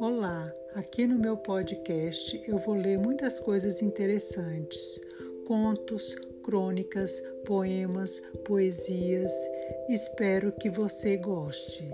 Olá, aqui no meu podcast eu vou ler muitas coisas interessantes: contos, crônicas, poemas, poesias. Espero que você goste.